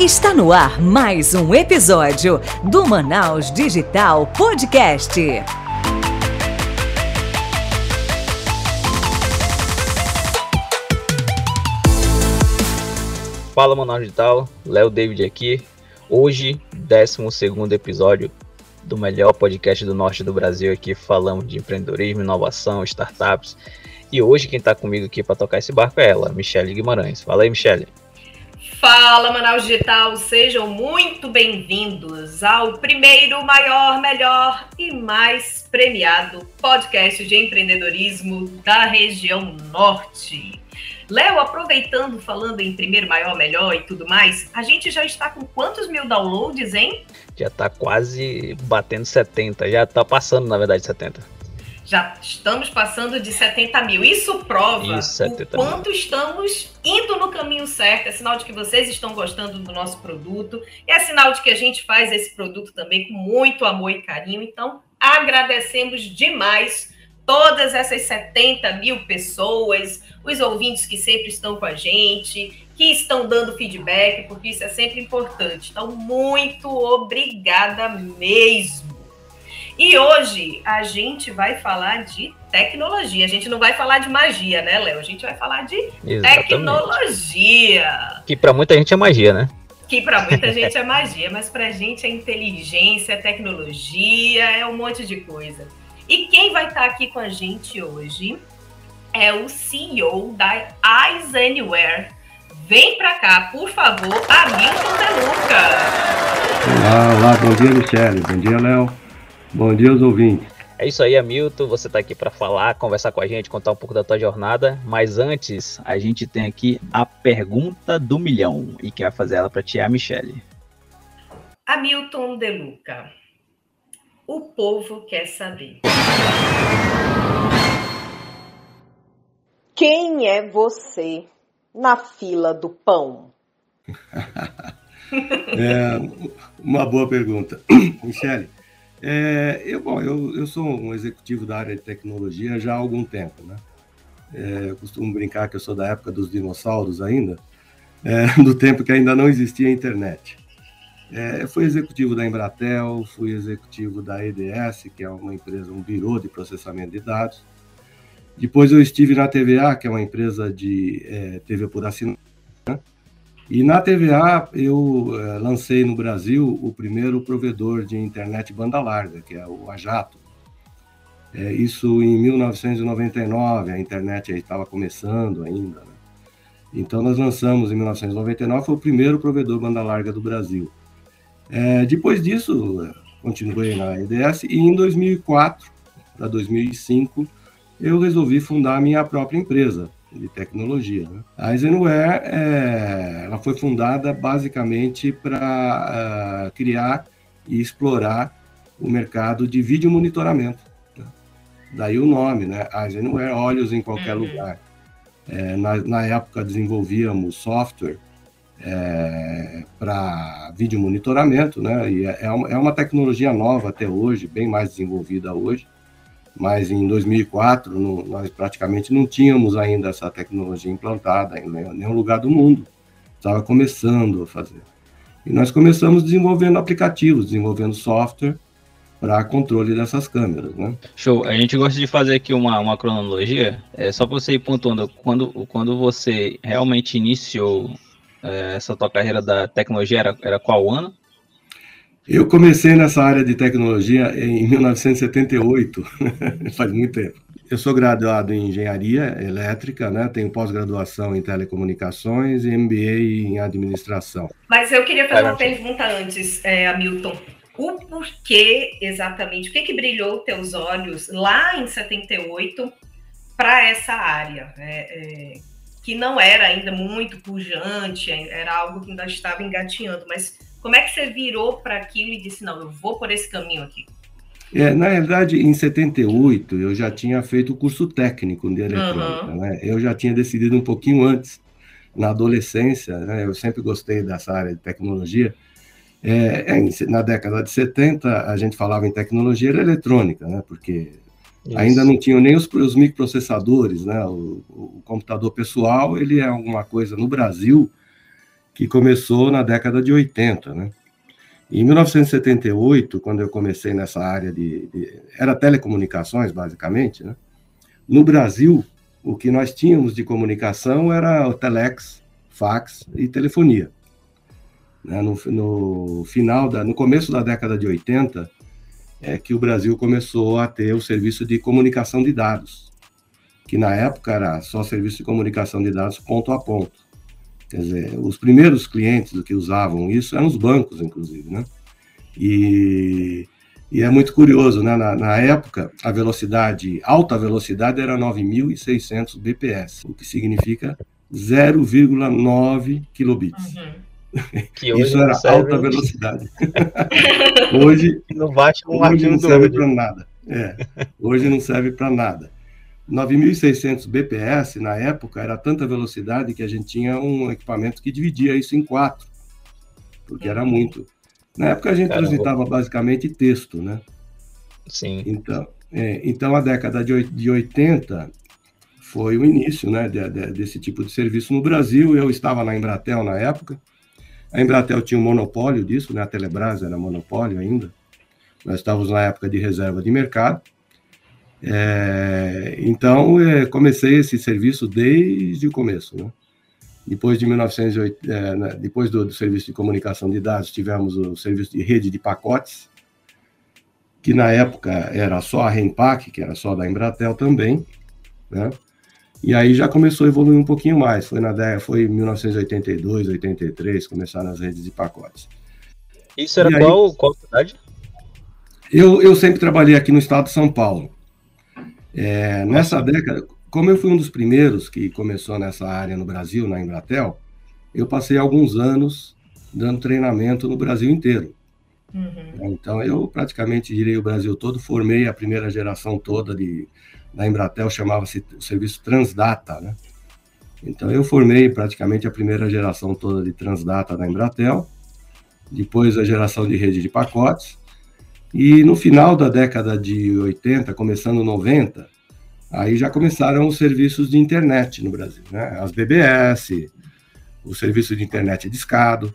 Está no ar mais um episódio do Manaus Digital Podcast. Fala Manaus Digital, Léo David aqui. Hoje, 12 episódio do melhor podcast do norte do Brasil aqui. Falamos de empreendedorismo, inovação, startups. E hoje quem está comigo aqui para tocar esse barco é ela, Michele Guimarães. Fala aí, Michele. Fala, Manaus Digital! Sejam muito bem-vindos ao primeiro, maior, melhor e mais premiado podcast de empreendedorismo da região norte. Léo, aproveitando, falando em primeiro, maior, melhor e tudo mais, a gente já está com quantos mil downloads, hein? Já está quase batendo 70, já está passando, na verdade, 70 já estamos passando de 70 mil. Isso prova Isso, o quanto mil. estamos indo no caminho certo. É sinal de que vocês estão gostando do nosso produto. É sinal de que a gente faz esse produto também com muito amor e carinho. Então, agradecemos demais todas essas 70 mil pessoas, os ouvintes que sempre estão com a gente, que estão dando feedback, porque isso é sempre importante. Então, muito obrigada mesmo. E hoje a gente vai falar de tecnologia. A gente não vai falar de magia, né, Léo? A gente vai falar de Exatamente. tecnologia. Que para muita gente é magia, né? Que para muita gente é magia, mas para a gente é inteligência, é tecnologia, é um monte de coisa. E quem vai estar aqui com a gente hoje é o CEO da Eyes Anywhere. Vem para cá, por favor, Hamilton Deluca. Olá, olá, bom dia, Michele. Bom dia, Léo. Bom dia aos ouvintes. É isso aí, Hamilton. Você está aqui para falar, conversar com a gente, contar um pouco da tua jornada. Mas antes, a gente tem aqui a pergunta do milhão. E quem vai fazer ela para ti é a Michelle. Hamilton De Luca. O povo quer saber. Quem é você na fila do pão? é uma boa pergunta. Michele, é, eu, bom, eu, eu sou um executivo da área de tecnologia já há algum tempo, né? É, eu costumo brincar que eu sou da época dos dinossauros ainda, é, do tempo que ainda não existia internet. É, fui executivo da Embratel, fui executivo da EDS, que é uma empresa, um birô de processamento de dados. Depois eu estive na TVA, que é uma empresa de é, TV por assinatura, e na TVA eu eh, lancei no Brasil o primeiro provedor de internet banda larga, que é o Ajato. É, isso em 1999, a internet estava começando ainda. Né? Então nós lançamos em 1999, foi o primeiro provedor banda larga do Brasil. É, depois disso, continuei na EDS e em 2004 para 2005 eu resolvi fundar a minha própria empresa, de tecnologia. Né? A Zenware é, ela foi fundada basicamente para uh, ah, criar e explorar o mercado de vídeo monitoramento. Né? Daí o nome, né? A Zenware, olhos em qualquer uhum. lugar. É, na, na, época desenvolvíamos software é, para vídeo monitoramento, né? E é, é uma, é uma tecnologia nova até hoje, bem mais desenvolvida hoje mas em 2004 não, nós praticamente não tínhamos ainda essa tecnologia implantada em nenhum lugar do mundo. Estava começando a fazer. E nós começamos desenvolvendo aplicativos, desenvolvendo software para controle dessas câmeras, né? Show. A gente gosta de fazer aqui uma, uma cronologia, é só para você ir pontuando quando, quando você realmente iniciou é, essa tua carreira da tecnologia era, era qual ano? Eu comecei nessa área de tecnologia em 1978, faz muito tempo. Eu sou graduado em engenharia elétrica, né? tenho pós-graduação em telecomunicações e MBA em administração. Mas eu queria fazer uma pergunta antes, é, Hamilton. O porquê exatamente, o que, que brilhou teus olhos lá em 78 para essa área? É, é, que não era ainda muito pujante, era algo que ainda estava engatinhando, mas como é que você virou para aquilo e disse, não, eu vou por esse caminho aqui? É, na verdade, em 78, eu já tinha feito o curso técnico de eletrônica. Uhum. Né? Eu já tinha decidido um pouquinho antes, na adolescência, né? eu sempre gostei dessa área de tecnologia. É, é na década de 70, a gente falava em tecnologia eletrônica, né? porque Isso. ainda não tinham nem os, os microprocessadores. Né? O, o, computador pessoal ele é alguma coisa no Brasil que começou na década de 80, né? Em 1978, quando eu comecei nessa área de, de, era telecomunicações basicamente, né? No Brasil, o que nós tínhamos de comunicação era o telex, fax e telefonia. Né? No, no, final da, no começo da década de 80, é que o Brasil começou a ter o serviço de comunicação de dados, que na época era só serviço de comunicação de dados ponto a ponto. Quer dizer, os primeiros clientes que usavam isso eram os bancos, inclusive, né? E, e é muito curioso, né? Na, na época, a velocidade, alta velocidade era 9.600 bps, o que significa 0,9 kilobits. Uhum. Isso era alta velocidade. hoje não bate um hoje não serve para nada. É, hoje não serve para nada. 9.600 bps na época era tanta velocidade que a gente tinha um equipamento que dividia isso em quatro, porque era muito. Na época a gente Caramba. transitava basicamente texto, né? Sim. Então, é, então a década de, de 80 foi o início, né, de, de, desse tipo de serviço no Brasil. Eu estava na Embratel na época. A Embratel tinha um monopólio disso, né? A Telebrás era monopólio ainda. Nós estávamos na época de reserva de mercado. É, então, é, comecei esse serviço desde o começo. Né? Depois de 1908, é, né, depois do, do, serviço de comunicação de dados, tivemos o serviço de rede de pacotes, que na época era só a Rempac, que era só da Embratel também, né? E aí já começou a evoluir um pouquinho mais. Foi na década, foi em 1982, 83, começaram as redes de pacotes. Isso era qual, qual cidade? Eu, eu sempre trabalhei aqui no estado de São Paulo. É, nessa década, como eu fui um dos primeiros que começou nessa área no Brasil, na Embratel, eu passei alguns anos dando treinamento no Brasil inteiro. Uhum. Então, eu praticamente direi o Brasil todo, formei a primeira geração toda de, da Embratel, chamava-se o serviço Transdata, né? Então, eu formei praticamente a primeira geração toda de Transdata da Embratel, depois a geração de rede de pacotes, e no final da década de 80, começando 90, aí já começaram os serviços de internet no Brasil, né? As BBS, o serviço de internet discado.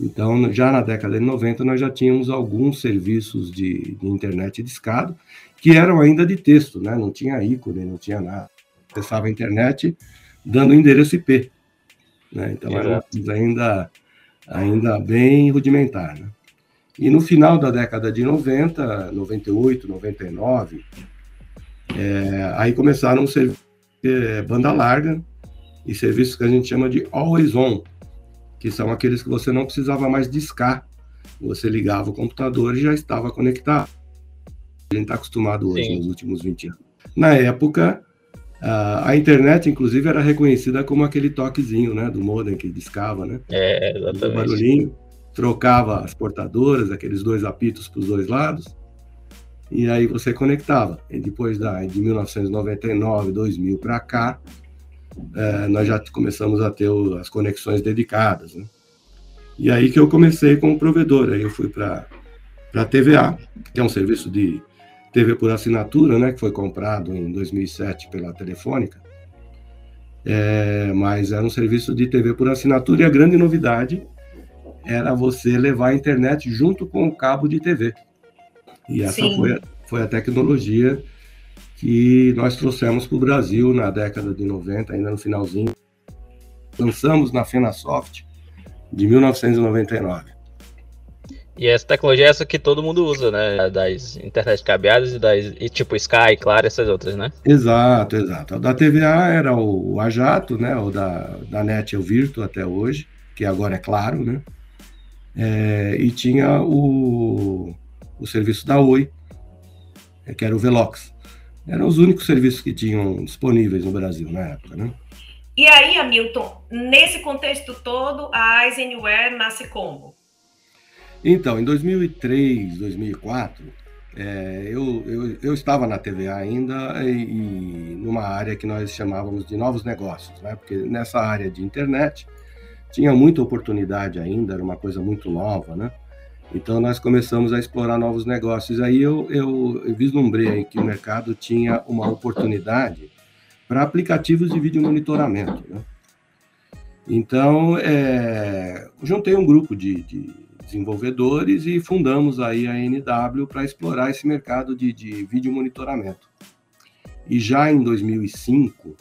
Então, já na década de 90, nós já tínhamos alguns serviços de, de internet discado, que eram ainda de texto, né? Não tinha ícone, não tinha nada. Acessava a internet dando endereço IP. Né? Então, era ainda, ainda bem rudimentar, né? E no final da década de 90, 98, 99, é, aí começaram a ser é, banda larga e serviços que a gente chama de always on, que são aqueles que você não precisava mais discar. Você ligava o computador e já estava conectado. A gente está acostumado hoje, Sim. nos últimos 20 anos. Na época, a, a, internet, inclusive, era reconhecida como aquele toquezinho, né, do modem que discava, né? É, exatamente. O barulhinho trocava as portadoras, aqueles dois apitos para os dois lados, e aí você conectava. E depois da, de 1999, 2000 para cá, é, nós já começamos a ter o, as conexões dedicadas. Né? E aí que eu comecei com o provedor, aí eu fui para a TVA, que é um serviço de TV por assinatura, né, que foi comprado em 2007 pela Telefônica, é, mas era um serviço de TV por assinatura e a grande novidade era você levar a internet junto com o cabo de TV. E essa foi a, foi a tecnologia que nós trouxemos para o Brasil na década de 90, ainda no finalzinho. Lançamos na FenaSoft de 1999. E essa tecnologia é essa que todo mundo usa, né? Das internet cabeadas e das e tipo Sky, claro, essas outras, né? Exato, exato. A da TVA era o, o Ajato, né? O da, da NET é o Virtu até hoje, que agora é claro, né? É, e tinha o, o serviço da Oi, é, que era o Velox. Eram os únicos serviços que tinham disponíveis no Brasil na época, né? E aí, Hamilton, nesse contexto todo, a Eisenware nasce como? Então, em 2003, 2004, é, eu, eu, eu, estava na TVA ainda e, e, numa área que nós chamávamos de novos negócios, né? Porque nessa área de internet tinha muita oportunidade ainda, era uma coisa muito nova, né? Então nós começamos a explorar novos negócios. Aí eu, eu, eu vislumbrei que o mercado tinha uma oportunidade para aplicativos de vídeo monitoramento, né? Então, é, juntei um grupo de, de, desenvolvedores e fundamos aí a NW para explorar esse mercado de, de vídeo monitoramento. E já em 2005,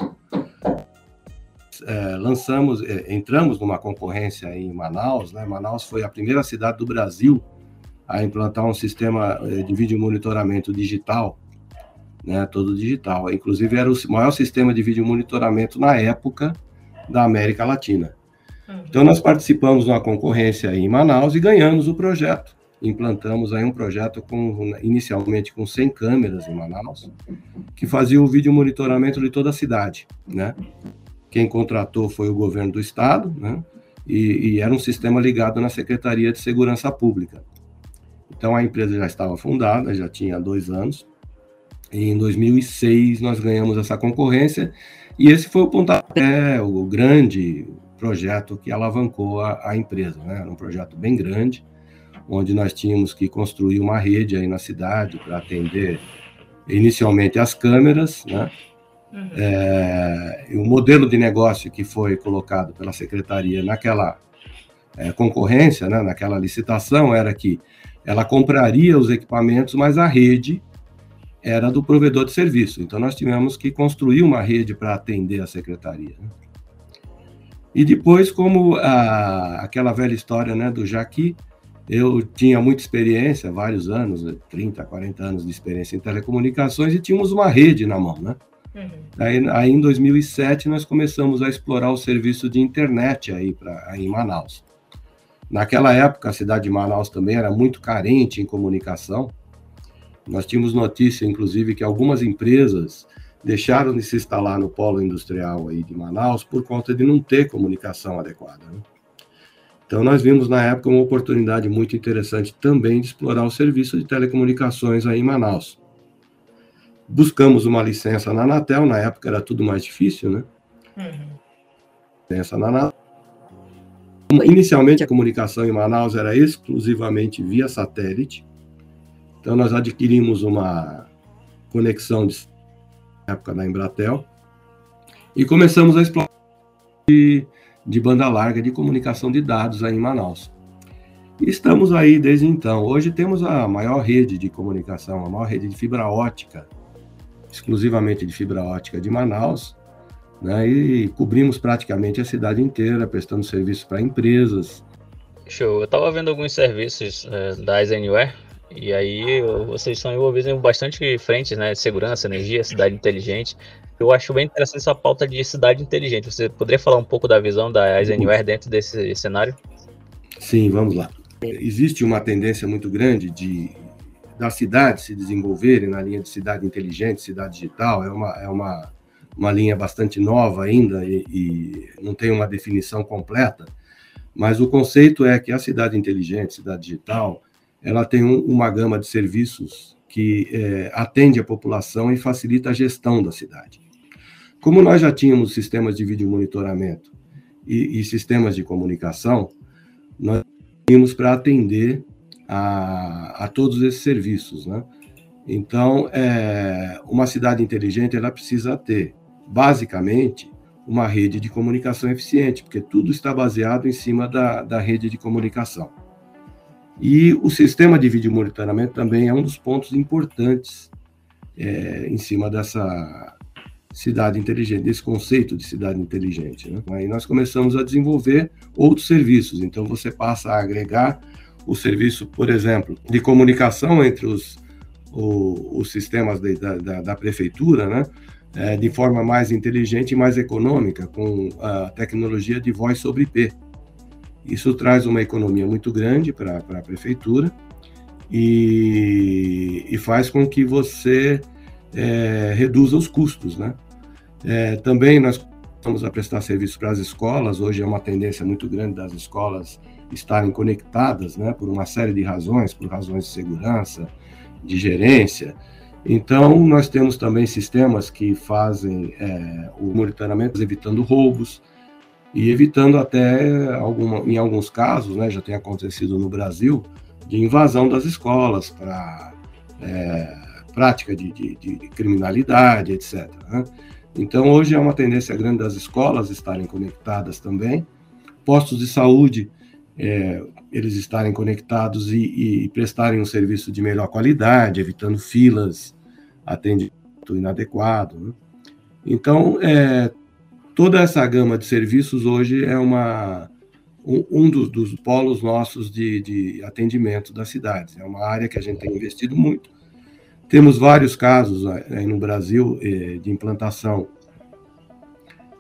é, lançamos, é, entramos numa concorrência em Manaus. Né? Manaus foi a primeira cidade do Brasil a implantar um sistema é, de vídeo monitoramento digital, né? todo digital. Inclusive, era o maior sistema de vídeo monitoramento na época da América Latina. Uhum. Então, nós participamos de uma concorrência em Manaus e ganhamos o projeto. Implantamos aí um projeto com, inicialmente com 100 câmeras em Manaus, que fazia o vídeo monitoramento de toda a cidade, né? Quem contratou foi o governo do estado, né? E, e, era um sistema ligado na Secretaria de Segurança Pública. Então a empresa já estava fundada, já tinha dois anos. E em 2006 nós ganhamos essa concorrência e esse foi o pontapé, o grande projeto que alavancou a, a empresa. Né? Era um projeto bem grande, onde nós tínhamos que construir uma rede aí na cidade para atender inicialmente as câmeras, né? Uhum. É, o modelo de negócio que foi colocado pela secretaria naquela é, concorrência, né, naquela licitação, era que ela compraria os equipamentos, mas a rede era do provedor de serviço. Então, nós tivemos que construir uma rede para atender a secretaria. Né? E depois, como a, aquela velha história né, do Jaqui, eu tinha muita experiência, vários anos, 30, 40 anos de experiência em telecomunicações, e tínhamos uma rede na mão, né? Uhum. Aí, aí, em 2007, nós começamos a explorar o serviço de internet aí, pra, aí em Manaus. Naquela época, a cidade de Manaus também era muito carente em comunicação. Nós tínhamos notícia, inclusive, que algumas empresas deixaram de se instalar no polo industrial aí de Manaus por conta de não ter comunicação adequada. Né? Então, nós vimos na época uma oportunidade muito interessante também de explorar o serviço de telecomunicações aí em Manaus. Buscamos uma licença na Anatel, na época era tudo mais difícil, né? Uhum. Licença na Anatel. Inicialmente, a comunicação em Manaus era exclusivamente via satélite. Então, nós adquirimos uma conexão de época da Embratel e começamos a explorar de, de banda larga de comunicação de dados aí em Manaus. E estamos aí desde então. Hoje temos a maior rede de comunicação, a maior rede de fibra ótica exclusivamente de fibra ótica de Manaus, né, e cobrimos praticamente a cidade inteira, prestando serviço para empresas. Show. Eu estava vendo alguns serviços é, da Eisenware, e aí vocês são envolvidos em bastante frentes, né? Segurança, energia, cidade inteligente. Eu acho bem interessante essa pauta de cidade inteligente. Você poderia falar um pouco da visão da Eisenware dentro desse cenário? Sim, vamos lá. Existe uma tendência muito grande de das cidades se desenvolverem na linha de cidade inteligente, cidade digital, é uma, é uma, uma linha bastante nova ainda e, e não tem uma definição completa, mas o conceito é que a cidade inteligente, cidade digital, ela tem um, uma gama de serviços que é, atende a população e facilita a gestão da cidade. Como nós já tínhamos sistemas de vídeo monitoramento e, e sistemas de comunicação, nós tínhamos para atender a, a todos esses serviços, né? Então, é, uma cidade inteligente ela precisa ter, basicamente, uma rede de comunicação eficiente, porque tudo está baseado em cima da, da rede de comunicação. E o sistema de vídeo monitoramento também é um dos pontos importantes é, em cima dessa cidade inteligente, desse conceito de cidade inteligente. Né? Aí nós começamos a desenvolver outros serviços, então você passa a agregar o serviço, por exemplo, de comunicação entre os, o, os sistemas de, da, da, prefeitura, né? É, de forma mais inteligente e mais econômica, com a tecnologia de voz sobre IP. Isso traz uma economia muito grande para a prefeitura e, e, faz com que você é, reduza os custos, né? É, também nós estamos a prestar serviço para as escolas, hoje é uma tendência muito grande das escolas estarem conectadas, né, por uma série de razões, por razões de segurança, de gerência. Então, nós temos também sistemas que fazem é, o monitoramento, evitando roubos e evitando até, alguma, em alguns casos, né, já tem acontecido no Brasil, de invasão das escolas para é, prática de, de, de, criminalidade, etc. Né? Então, hoje é uma tendência grande das escolas estarem conectadas também, postos de saúde, é, eles estarem conectados e, e, prestarem um serviço de melhor qualidade, evitando filas, atendimento inadequado. Né? Então, é, toda essa gama de serviços hoje é uma, um, um dos, dos, polos nossos de, de atendimento das cidades. É uma área que a gente tem investido muito. Temos vários casos aí no Brasil é, de implantação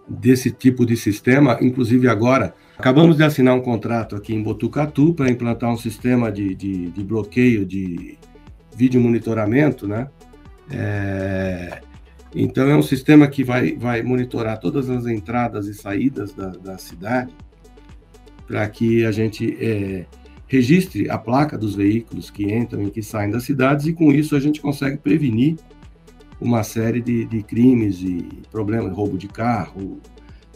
desse tipo de sistema, inclusive agora Acabamos de assinar um contrato aqui em Botucatu para implantar um sistema de, de, de, bloqueio de vídeo monitoramento, né? É, então é um sistema que vai, vai monitorar todas as entradas e saídas da, da cidade para que a gente é, registre a placa dos veículos que entram e que saem das cidades e com isso a gente consegue prevenir uma série de, de crimes e problemas, roubo de carro,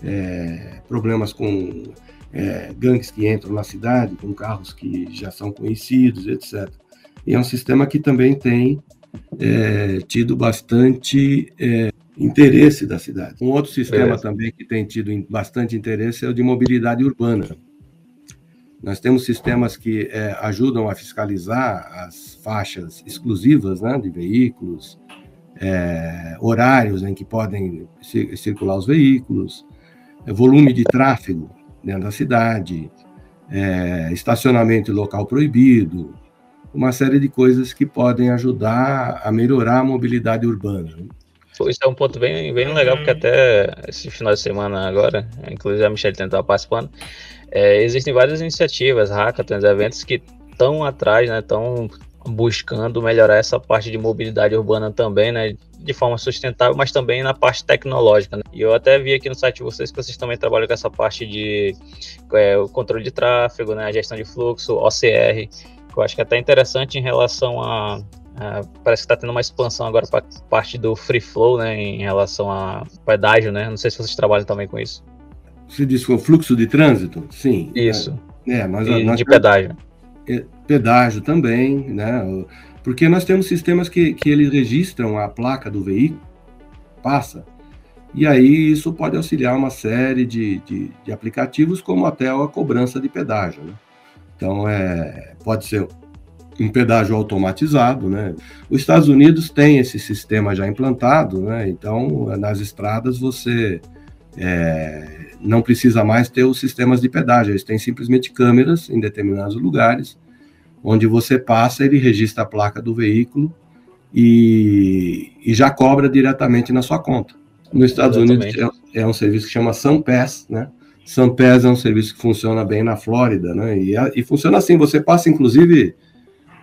é, problemas com é, gangues que entram na cidade, com carros que já são conhecidos, etc. E é um sistema que também tem é, tido bastante é, interesse da cidade. Um outro sistema também que tem tido bastante interesse é o de mobilidade urbana. Nós temos sistemas que é, ajudam a fiscalizar as faixas exclusivas né, de veículos, é, horários em que podem circular os veículos, é, volume de tráfego dentro da cidade, é, estacionamento local proibido, uma série de coisas que podem ajudar a melhorar a mobilidade urbana. Né? Isso é um ponto bem, bem legal, porque até esse final de semana agora, inclusive a Michelle estava participando, é, existem várias iniciativas, hackathons, eventos que estão atrás, né, estão buscando melhorar essa parte de mobilidade urbana também, né, de forma sustentável, mas também na parte tecnológica. Né? E eu até vi aqui no site de vocês que vocês também trabalham com essa parte de é, o controle de tráfego, né, a gestão de fluxo, OCR, que eu acho que é até interessante em relação a, a parece que está tendo uma expansão agora para parte do free flow, né, em relação a pedágio, né? Não sei se vocês trabalham também com isso. Você diz que o fluxo de trânsito? Sim. Isso. É, mas e nós, de pedágio. É, pedágio também, né? Porque nós temos sistemas que, que eles registram a placa do veículo, passa, e aí isso pode auxiliar uma série de, de, de aplicativos, como até a cobrança de pedágio. Né? Então, é, pode ser um pedágio automatizado, né? Os Estados Unidos tem esse sistema já implantado, né? Então, nas estradas você é, não precisa mais ter os sistemas de pedágio, eles têm simplesmente câmeras em determinados lugares onde você passa, ele registra a placa do veículo e, e já cobra diretamente na sua conta. Nos Estados Exatamente. Unidos é, é, um serviço que chama SunPass, né? SunPass é um serviço que funciona bem na Flórida, né? E, e funciona assim, você passa inclusive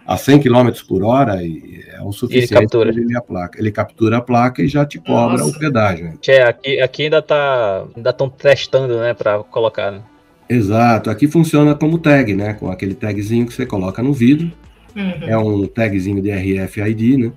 a 100 km por hora e é o suficiente para ele a placa. Ele captura a placa e já te cobra Nossa. o pedágio. É, aqui, aqui ainda tá ainda estão testando, né, para colocar. Né? Exato. Aqui funciona como tag, né? Com aquele tagzinho que você coloca no vidro. Uhum. É um tagzinho de RFID, né?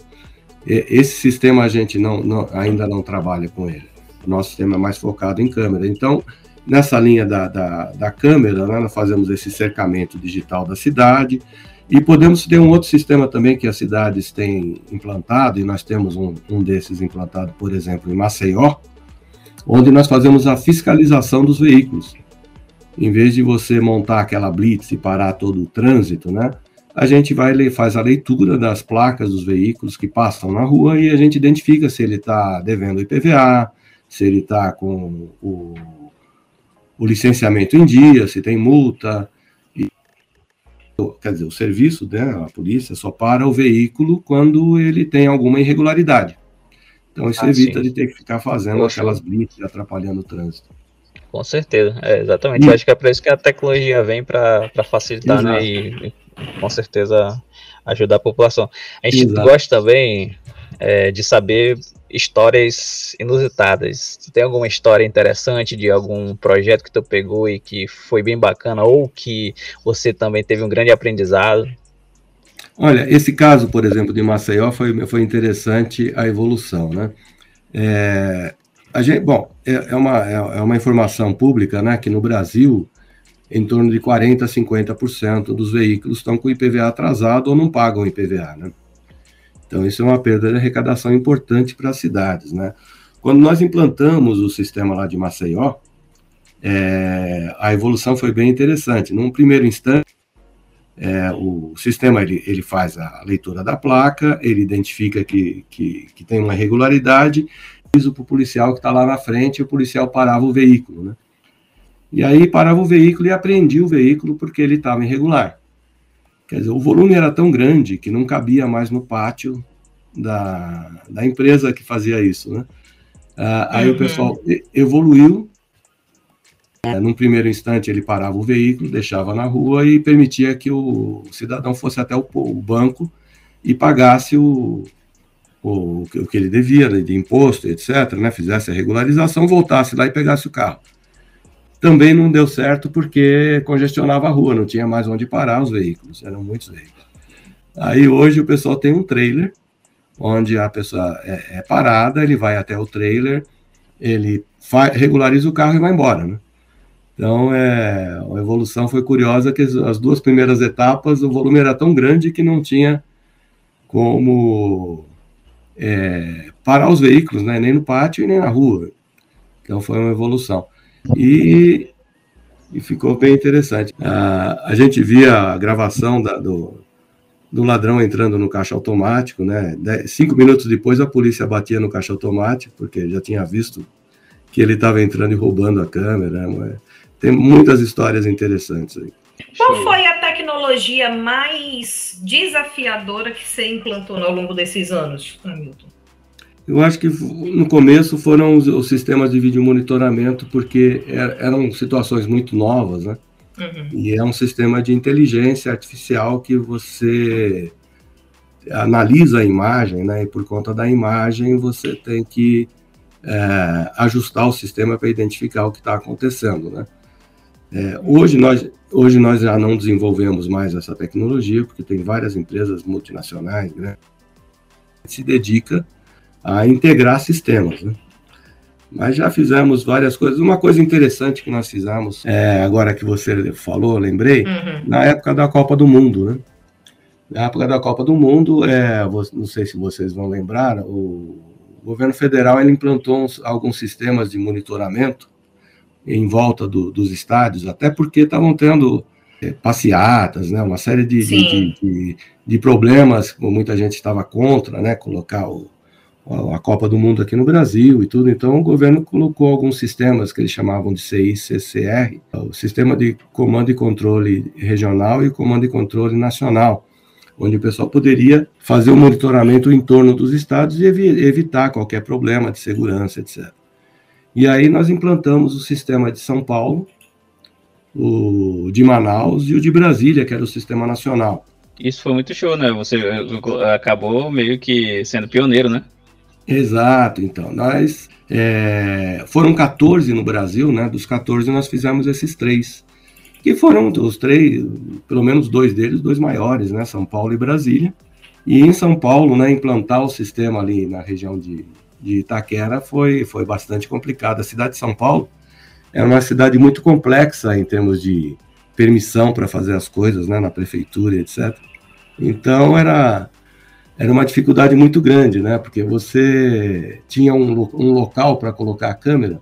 E, esse sistema a gente não, não, ainda não trabalha com ele. O nosso sistema é mais focado em câmera. Então, nessa linha da, da, da câmera, né, nós fazemos esse cercamento digital da cidade. E podemos ter um outro sistema também que as cidades têm implantado, e nós temos um, um desses implantado, por exemplo, em Maceió, onde nós fazemos a fiscalização dos veículos em vez de você montar aquela blitz e parar todo o trânsito, né? A gente vai faz a leitura das placas dos veículos que passam na rua e a gente identifica se ele está devendo IPVA, se ele está com o, o, licenciamento em dia, se tem multa. E, quer dizer, o serviço, né, a polícia só para o veículo quando ele tem alguma irregularidade. Então isso ah, evita sim. de ter que ficar fazendo Poxa. aquelas blitz atrapalhando o trânsito. Com certeza, é, exatamente. E... acho que é para isso que a tecnologia vem para facilitar né, e, com certeza ajudar a população. A gente Exato. gosta também é, de saber histórias inusitadas. Tu tem alguma história interessante de algum projeto que tu pegou e que foi bem bacana ou que você também teve um grande aprendizado? Olha, esse caso, por exemplo, de Maceió foi, foi interessante a evolução, né? É, a gente, bom, é, é, uma, é, é uma informação pública, né, que no Brasil, em torno de 40% a 50% dos veículos estão com IPVA atrasado ou não pagam IPVA, né? Então, isso é uma perda de arrecadação importante para as cidades, né? Quando nós implantamos o sistema lá de Maceió, é, a evolução foi bem interessante. Num primeiro instante, é, o sistema ele, ele faz a leitura da placa, ele identifica que, que, que tem uma irregularidade, aviso para o policial que está lá na frente, e o policial parava o veículo, né? E aí parava o veículo e apreendia o veículo porque ele estava irregular. Quer dizer, o volume era tão grande que não cabia mais no pátio da, da empresa que fazia isso, né? Ah, aí uhum. o pessoal evoluiu é, num primeiro instante, ele parava o veículo, deixava na rua e permitia que o cidadão fosse até o, o banco e pagasse o, o, o, que ele devia de imposto, etc., né, fizesse a regularização, voltasse lá e pegasse o carro. Também não deu certo porque congestionava a rua, não tinha mais onde parar os veículos, eram muitos veículos. Aí hoje o pessoal tem um trailer, onde a pessoa é, é parada, ele vai até o trailer, ele regulariza o carro e vai embora, né? Então, é, a evolução foi curiosa que as duas primeiras etapas o volume era tão grande que não tinha como é, parar os veículos, né, nem no pátio e nem na rua. Então, foi uma evolução. E, e ficou bem interessante. A, a gente via a gravação da, do, do ladrão entrando no caixa automático, né? cinco minutos depois a polícia batia no caixa automático, porque já tinha visto que ele estava entrando e roubando a câmera. Né? Tem muitas histórias interessantes aí. Qual foi a tecnologia mais desafiadora que você implantou ao longo desses anos, Hamilton? Eu acho que no começo foram os, os sistemas de vídeo monitoramento, porque er, eram situações muito novas, né? Uhum. E é um sistema de inteligência artificial que você analisa a imagem, né? E por conta da imagem você tem que é, ajustar o sistema para identificar o que está acontecendo, né? É, hoje, nós, hoje nós já não desenvolvemos mais essa tecnologia, porque tem várias empresas multinacionais né, que se dedica a integrar sistemas. Né? Mas já fizemos várias coisas. Uma coisa interessante que nós fizemos, é, agora que você falou, lembrei, uhum. na época da Copa do Mundo, né? Na época da Copa do Mundo, é, não sei se vocês vão lembrar, o governo federal ele implantou uns, alguns sistemas de monitoramento em volta do, dos estádios, até porque estavam tendo é, passeatas, né, uma série de, de, de, de, problemas, como muita gente estava contra, né, colocar o, a Copa do Mundo aqui no Brasil e tudo. Então, o governo colocou alguns sistemas que eles chamavam de CICCR, o Sistema de Comando e Controle Regional e Comando e Controle Nacional, onde o pessoal poderia fazer o monitoramento em torno dos estádios e evitar qualquer problema de segurança, etc. E aí nós implantamos o sistema de São Paulo, o de Manaus e o de Brasília, que era o sistema nacional. Isso foi muito show, né? Você eh, acabou meio que sendo pioneiro, né? Exato, então. Nós é, foram 14 no Brasil, né? Dos 14 nós fizemos esses três. Que foram os três, pelo menos dois deles, dois maiores, né? São Paulo e Brasília. E em São Paulo, né, implantar o sistema ali na região de de Itaquera foi, foi bastante complicado. A cidade de São Paulo é uma cidade muito complexa em termos de permissão para fazer as coisas, né, na prefeitura, etc. Então era era uma dificuldade muito grande, né, porque você tinha um, um local para colocar a câmera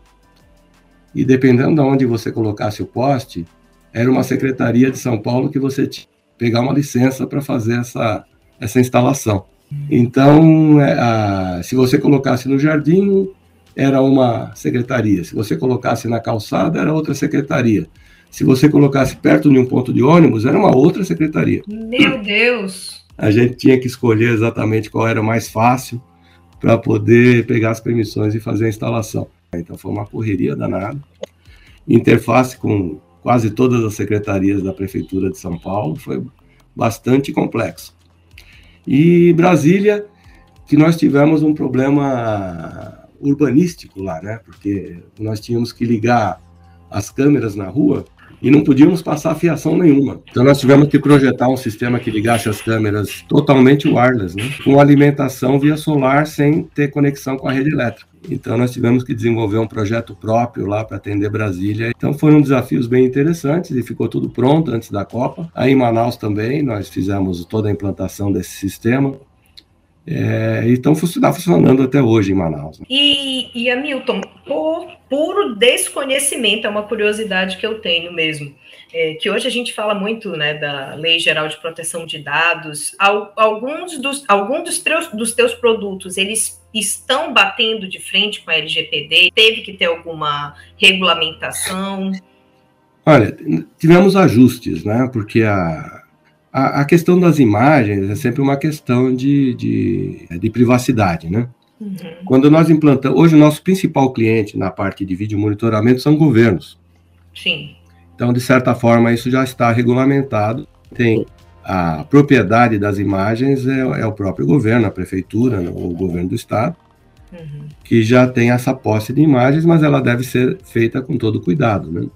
e dependendo de onde você colocasse o poste, era uma secretaria de São Paulo que você tinha que pegar uma licença para fazer essa essa instalação. Então, é, a, se você colocasse no jardim, era uma secretaria. Se você colocasse na calçada, era outra secretaria. Se você colocasse perto de um ponto de ônibus, era uma outra secretaria. Meu Deus! A gente tinha que escolher exatamente qual era mais fácil para poder pegar as permissões e fazer a instalação. Então foi uma correria danada. Interface com quase todas as secretarias da Prefeitura de São Paulo foi bastante complexo. E Brasília, que nós tivemos um problema urbanístico lá, né? Porque nós tínhamos que ligar as câmeras na rua e não podíamos passar fiação nenhuma. Então nós tivemos que projetar um sistema que ligasse as câmeras totalmente wireless, né? com alimentação via solar sem ter conexão com a rede elétrica. Então nós tivemos que desenvolver um projeto próprio lá para atender Brasília. Então foram desafios bem interessantes e ficou tudo pronto antes da Copa. Aí em Manaus também nós fizemos toda a implantação desse sistema. É, então está funcionando até hoje em Manaus. Né? E, e Hamilton, por puro desconhecimento, é uma curiosidade que eu tenho mesmo. É, que hoje a gente fala muito né, da Lei Geral de Proteção de Dados. Alguns dos, alguns dos, teus, dos teus produtos, eles estão batendo de frente com a LGPD? Teve que ter alguma regulamentação? Olha, tivemos ajustes, né? Porque a, a, a questão das imagens é sempre uma questão de, de, de privacidade, né? Uhum. Quando nós implantamos, hoje o nosso principal cliente na parte de vídeo monitoramento são governos. Sim. Então, de certa forma, isso já está regulamentado. Tem a propriedade das imagens é, é o próprio governo, a prefeitura, né, o governo do estado, uhum. que já tem essa posse de imagens, mas ela deve ser feita com todo cuidado, né?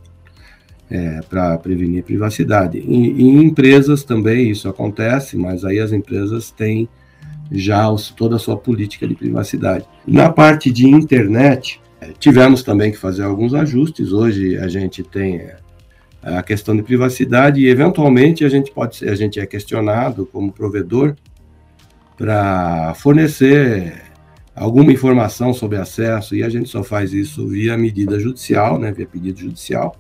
É, para prevenir privacidade. E, em empresas também isso acontece, mas aí as empresas têm já os, toda a sua política de privacidade. Na parte de internet, é, tivemos também que fazer alguns ajustes. Hoje a gente tem é, a questão de privacidade e eventualmente a gente pode ser, a gente é questionado como provedor para fornecer alguma informação sobre acesso e a gente só faz isso via medida judicial, né, via pedido judicial.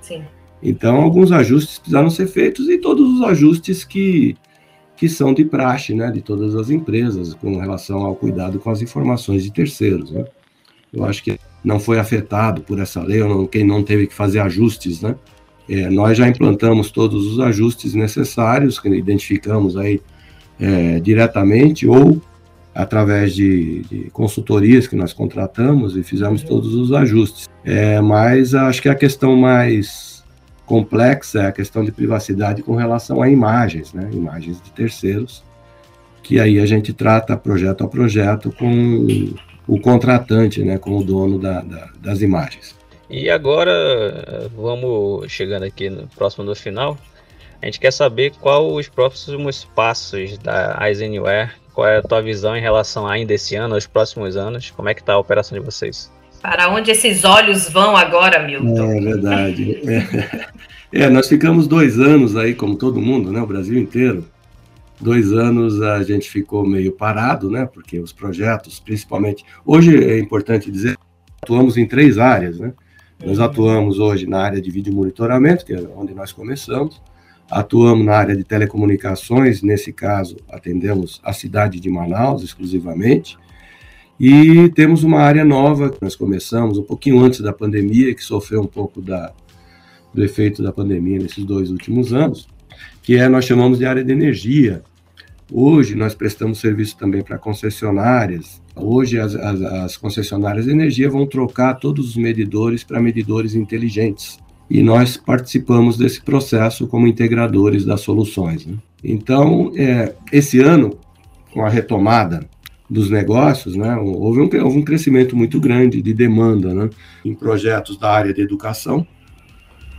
Sim. Então alguns ajustes precisaram ser feitos e todos os ajustes que que são de praxe, né, de todas as empresas com relação ao cuidado com as informações de terceiros, né? Eu acho que não foi afetado por essa lei, não, quem não teve que fazer ajustes, né? É, nós já implantamos todos os ajustes necessários, que identificamos aí é, diretamente ou através de, de, consultorias que nós contratamos e fizemos todos os ajustes. É, mas acho que a questão mais complexa é a questão de privacidade com relação a imagens, né? imagens de terceiros, que aí a gente trata projeto a projeto com o contratante, né? com o dono da, da, das imagens. E agora, vamos chegando aqui no próximo do final. A gente quer saber qual os próximos passos da Eisenware, qual é a tua visão em relação ainda esse ano, aos próximos anos, como é que está a operação de vocês? Para onde esses olhos vão agora, Milton? É verdade. É, é, nós ficamos dois anos aí, como todo mundo, né, o Brasil inteiro. Dois anos a gente ficou meio parado, né, porque os projetos, principalmente... Hoje é importante dizer, atuamos em três áreas, né? Nós atuamos hoje na área de vídeo monitoramento, que é onde nós começamos. Atuamos na área de telecomunicações, nesse caso, atendemos a cidade de Manaus exclusivamente. E temos uma área nova que nós começamos um pouquinho antes da pandemia, que sofreu um pouco da, do efeito da pandemia nesses dois últimos anos, que é nós chamamos de área de energia. Hoje nós prestamos serviço também para concessionárias, Hoje, as, as, as concessionárias de energia vão trocar todos os medidores para medidores inteligentes. E nós participamos desse processo como integradores das soluções. Né? Então, é, esse ano, com a retomada dos negócios, né, houve, um, houve um crescimento muito grande de demanda né, em projetos da área de educação,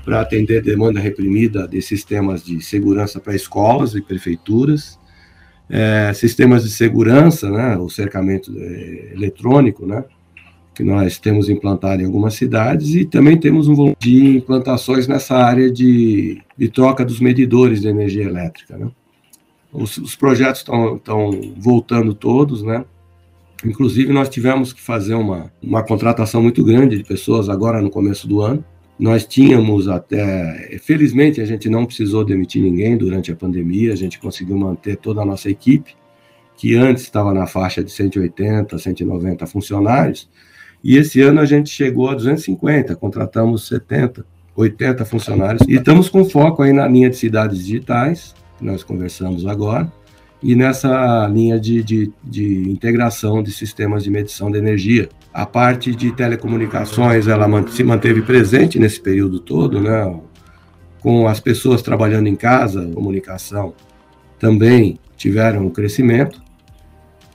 para atender demanda reprimida de sistemas de segurança para escolas e prefeituras, é, sistemas de segurança, né, o cercamento é, eletrônico, né, que nós temos implantado em algumas cidades, e também temos um volume de implantações nessa área de, de troca dos medidores de energia elétrica. Né. Os, os projetos estão voltando todos, né, inclusive nós tivemos que fazer uma, uma contratação muito grande de pessoas agora no começo do ano, nós tínhamos até, felizmente a gente não precisou demitir ninguém durante a pandemia, a gente conseguiu manter toda a nossa equipe, que antes estava na faixa de 180, 190 funcionários, e esse ano a gente chegou a 250, contratamos 70, 80 funcionários, e estamos com foco aí na linha de cidades digitais, que nós conversamos agora, e nessa linha de, de, de, integração de sistemas de medição de energia. A parte de telecomunicações ela se manteve presente nesse período todo, né? com as pessoas trabalhando em casa, comunicação também tiveram um crescimento.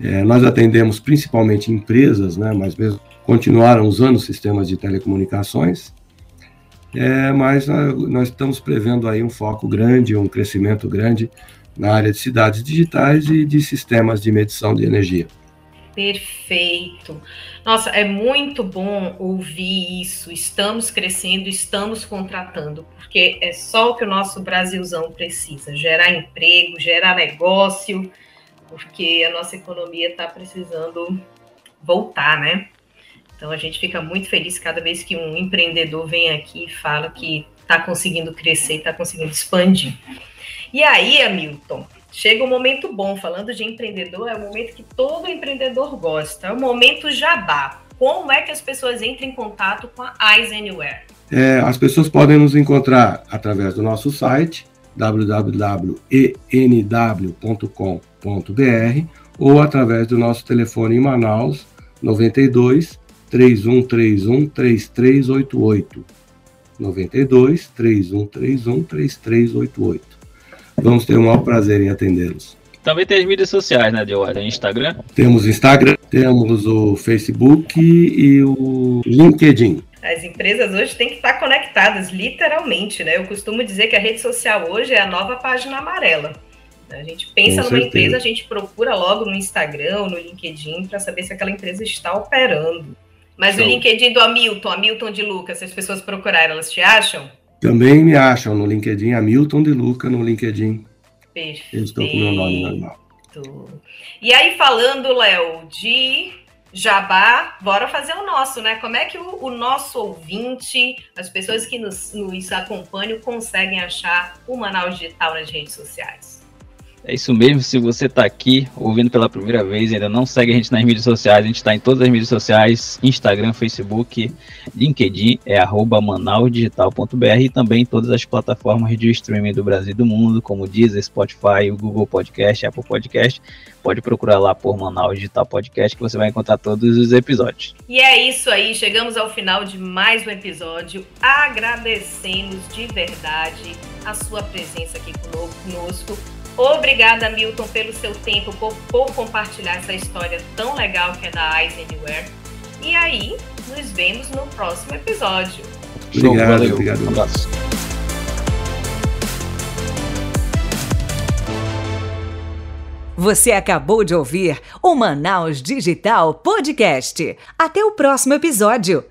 É, nós atendemos principalmente empresas, né? mas mesmo continuaram usando sistemas de telecomunicações. É, mas nós, nós estamos prevendo aí um foco grande, um crescimento grande na área de cidades digitais e de sistemas de medição de energia. Perfeito. Nossa, é muito bom ouvir isso. Estamos crescendo, estamos contratando, porque é só o que o nosso Brasilzão precisa: gerar emprego, gerar negócio, porque a nossa economia está precisando voltar, né? Então a gente fica muito feliz cada vez que um empreendedor vem aqui e fala que está conseguindo crescer, está conseguindo expandir. E aí, Hamilton, chega um momento bom. Falando de empreendedor, é o momento que todo empreendedor gosta. É o momento jabá. Como é que as pessoas entram em contato com a Eyes Anywhere? É, as pessoas podem nos encontrar através do nosso site www.enw.com.br ou através do nosso telefone em Manaus 92 3131 3388. 92 3131 3388. Vamos ter o maior prazer em atendê-los. Também tem as mídias sociais, né, Diogo? Tem Instagram? Temos Instagram, temos o Facebook e o LinkedIn. As empresas hoje têm que estar conectadas, literalmente, né? Eu costumo dizer que a rede social hoje é a nova página amarela. A gente pensa Com numa certeza. empresa, a gente procura logo no Instagram no LinkedIn para saber se aquela empresa está operando. Mas Show. o LinkedIn do Hamilton, Hamilton de Lucas, se as pessoas procurarem, elas te acham? Também me acham no LinkedIn, Hamilton de Lucas no LinkedIn. Perfeito. Eu estou com o meu nome normal. E aí, falando, Léo, de Jabá, bora fazer o nosso, né? Como é que o, o nosso ouvinte, as pessoas que nos, nos acompanham, conseguem achar o Manaus Digital nas redes sociais? É isso mesmo, se você está aqui ouvindo pela primeira vez ainda não segue a gente nas mídias sociais, a gente está em todas as mídias sociais, Instagram, Facebook, LinkedIn, é arroba e também em todas as plataformas de streaming do Brasil e do mundo, como Deezer, Spotify, o Google Podcast, Apple Podcast. Pode procurar lá por Manaus Digital Podcast que você vai encontrar todos os episódios. E é isso aí, chegamos ao final de mais um episódio. Agradecemos de verdade a sua presença aqui conosco Obrigada, Milton, pelo seu tempo, por, por, compartilhar essa história tão legal que é da Eyes Anywhere. E aí, nos vemos no próximo episódio. Obrigado, Valeu. obrigado. Um abraço. Você acabou de ouvir o Manaus Digital Podcast. Até o próximo episódio.